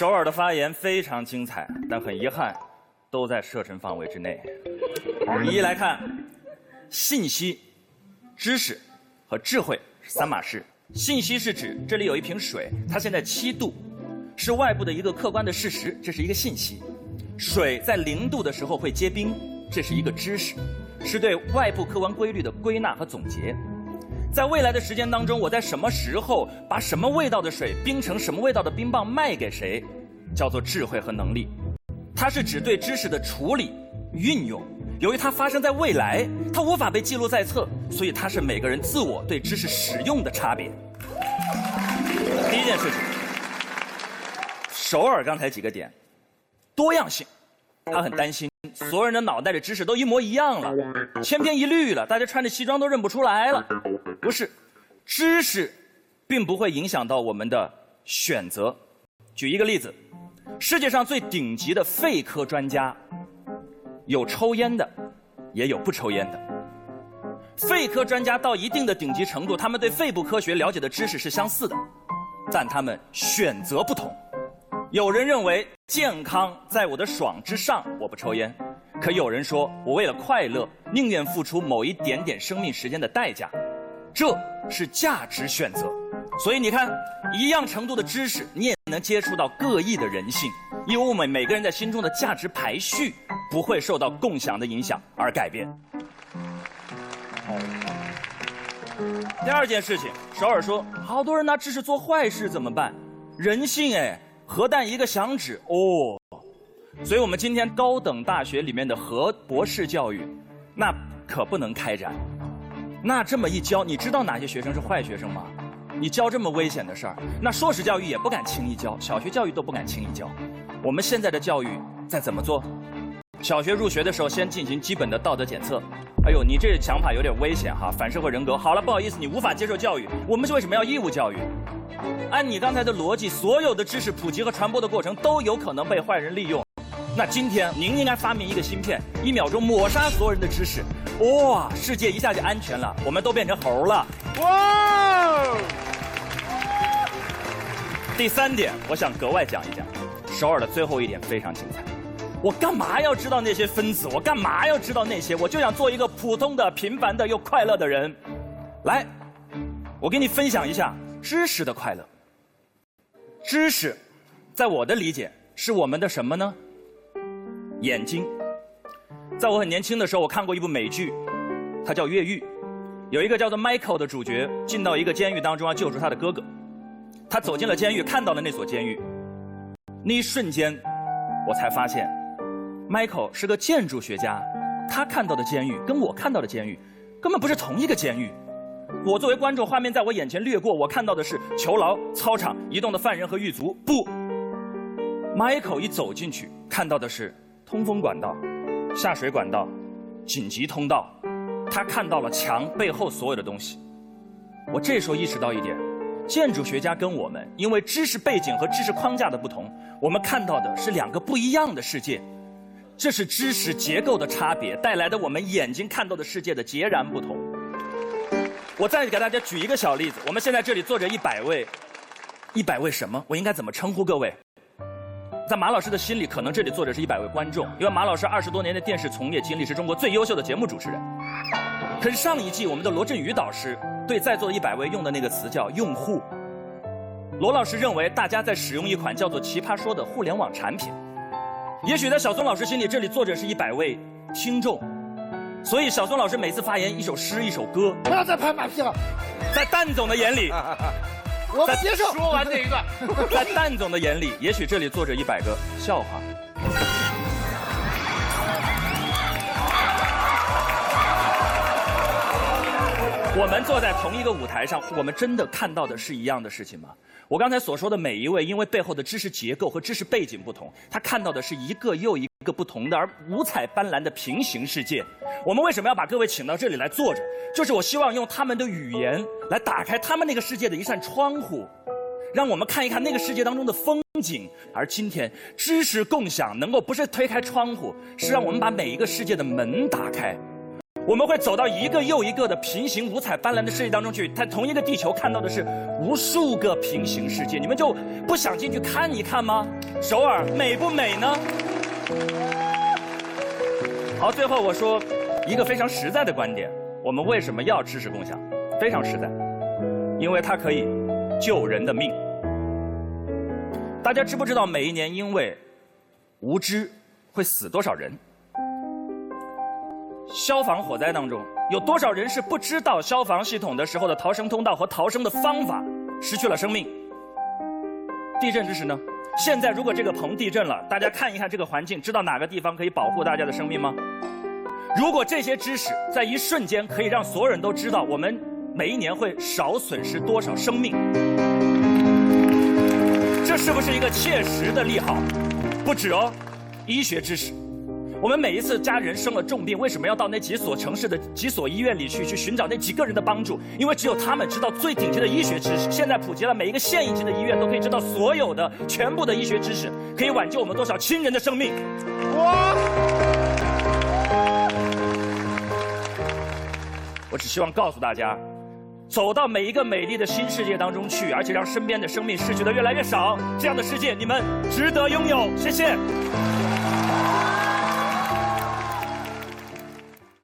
首尔的发言非常精彩，但很遗憾，都在射程范围之内。一来看，信息、知识和智慧是三码事。信息是指这里有一瓶水，它现在七度，是外部的一个客观的事实，这是一个信息。水在零度的时候会结冰，这是一个知识，是对外部客观规律的归纳和总结。在未来的时间当中，我在什么时候把什么味道的水冰成什么味道的冰棒卖给谁，叫做智慧和能力。它是指对知识的处理、运用。由于它发生在未来，它无法被记录在册，所以它是每个人自我对知识使用的差别。第一件事情，首尔刚才几个点，多样性，他很担心，所有人的脑袋里知识都一模一样了，千篇一律了，大家穿着西装都认不出来了。不是，知识并不会影响到我们的选择。举一个例子，世界上最顶级的肺科专家。有抽烟的，也有不抽烟的。肺科专家到一定的顶级程度，他们对肺部科学了解的知识是相似的，但他们选择不同。有人认为健康在我的爽之上，我不抽烟；可有人说我为了快乐，宁愿付出某一点点生命时间的代价。这是价值选择。所以你看，一样程度的知识，你也能接触到各异的人性，因为我们每个人在心中的价值排序。不会受到共享的影响而改变。第二件事情，首尔说，好多人拿知识做坏事怎么办？人性哎，核弹一个响指哦。所以我们今天高等大学里面的核博士教育，那可不能开展。那这么一教，你知道哪些学生是坏学生吗？你教这么危险的事儿，那硕士教育也不敢轻易教，小学教育都不敢轻易教。我们现在的教育在怎么做？小学入学的时候，先进行基本的道德检测。哎呦，你这想法有点危险哈，反社会人格。好了，不好意思，你无法接受教育。我们是为什么要义务教育？按你刚才的逻辑，所有的知识普及和传播的过程都有可能被坏人利用。那今天您应该发明一个芯片，一秒钟抹杀所有人的知识。哇，世界一下就安全了，我们都变成猴了。哇！第三点，我想格外讲一讲，首尔的最后一点非常精彩。我干嘛要知道那些分子？我干嘛要知道那些？我就想做一个普通的、平凡的又快乐的人。来，我给你分享一下知识的快乐。知识，在我的理解是我们的什么呢？眼睛。在我很年轻的时候，我看过一部美剧，它叫《越狱》，有一个叫做 Michael 的主角进到一个监狱当中要救出他的哥哥。他走进了监狱，看到了那所监狱，那一瞬间，我才发现。Michael 是个建筑学家，他看到的监狱跟我看到的监狱根本不是同一个监狱。我作为观众，画面在我眼前掠过，我看到的是囚牢、操场、移动的犯人和狱卒。不，Michael 一走进去，看到的是通风管道、下水管道、紧急通道。他看到了墙背后所有的东西。我这时候意识到一点：建筑学家跟我们因为知识背景和知识框架的不同，我们看到的是两个不一样的世界。这是知识结构的差别带来的，我们眼睛看到的世界的截然不同。我再给大家举一个小例子，我们现在这里坐着一百位，一百位什么？我应该怎么称呼各位？在马老师的心里，可能这里坐着是一百位观众，因为马老师二十多年的电视从业经历是中国最优秀的节目主持人。可是上一季我们的罗振宇导师对在座的一百位用的那个词叫用户。罗老师认为大家在使用一款叫做“奇葩说”的互联网产品。也许在小松老师心里，这里坐着是一百位听众，所以小松老师每次发言，一首诗，一首歌。不要再拍马屁了。在蛋总的眼里，我不接受。说完这一段，在蛋总的眼里，也许这里坐着一百个笑话。我们坐在同一个舞台上，我们真的看到的是一样的事情吗？我刚才所说的每一位，因为背后的知识结构和知识背景不同，他看到的是一个又一个不同的而五彩斑斓的平行世界。我们为什么要把各位请到这里来坐着？就是我希望用他们的语言来打开他们那个世界的一扇窗户，让我们看一看那个世界当中的风景。而今天，知识共享能够不是推开窗户，是让我们把每一个世界的门打开。我们会走到一个又一个的平行五彩斑斓的世界当中去，在同一个地球看到的是无数个平行世界，你们就不想进去看一看吗？首尔美不美呢？好，最后我说一个非常实在的观点：我们为什么要知识共享？非常实在，因为它可以救人的命。大家知不知道每一年因为无知会死多少人？消防火灾当中有多少人是不知道消防系统的时候的逃生通道和逃生的方法，失去了生命？地震知识呢？现在如果这个棚地震了，大家看一看这个环境，知道哪个地方可以保护大家的生命吗？如果这些知识在一瞬间可以让所有人都知道，我们每一年会少损失多少生命？这是不是一个切实的利好？不止哦，医学知识。我们每一次家人生了重病，为什么要到那几所城市的几所医院里去去寻找那几个人的帮助？因为只有他们知道最顶级的医学知识。现在普及了，每一个县一级的医院都可以知道所有的全部的医学知识，可以挽救我们多少亲人的生命。哇！我只希望告诉大家，走到每一个美丽的新世界当中去，而且让身边的生命失去的越来越少，这样的世界你们值得拥有。谢谢。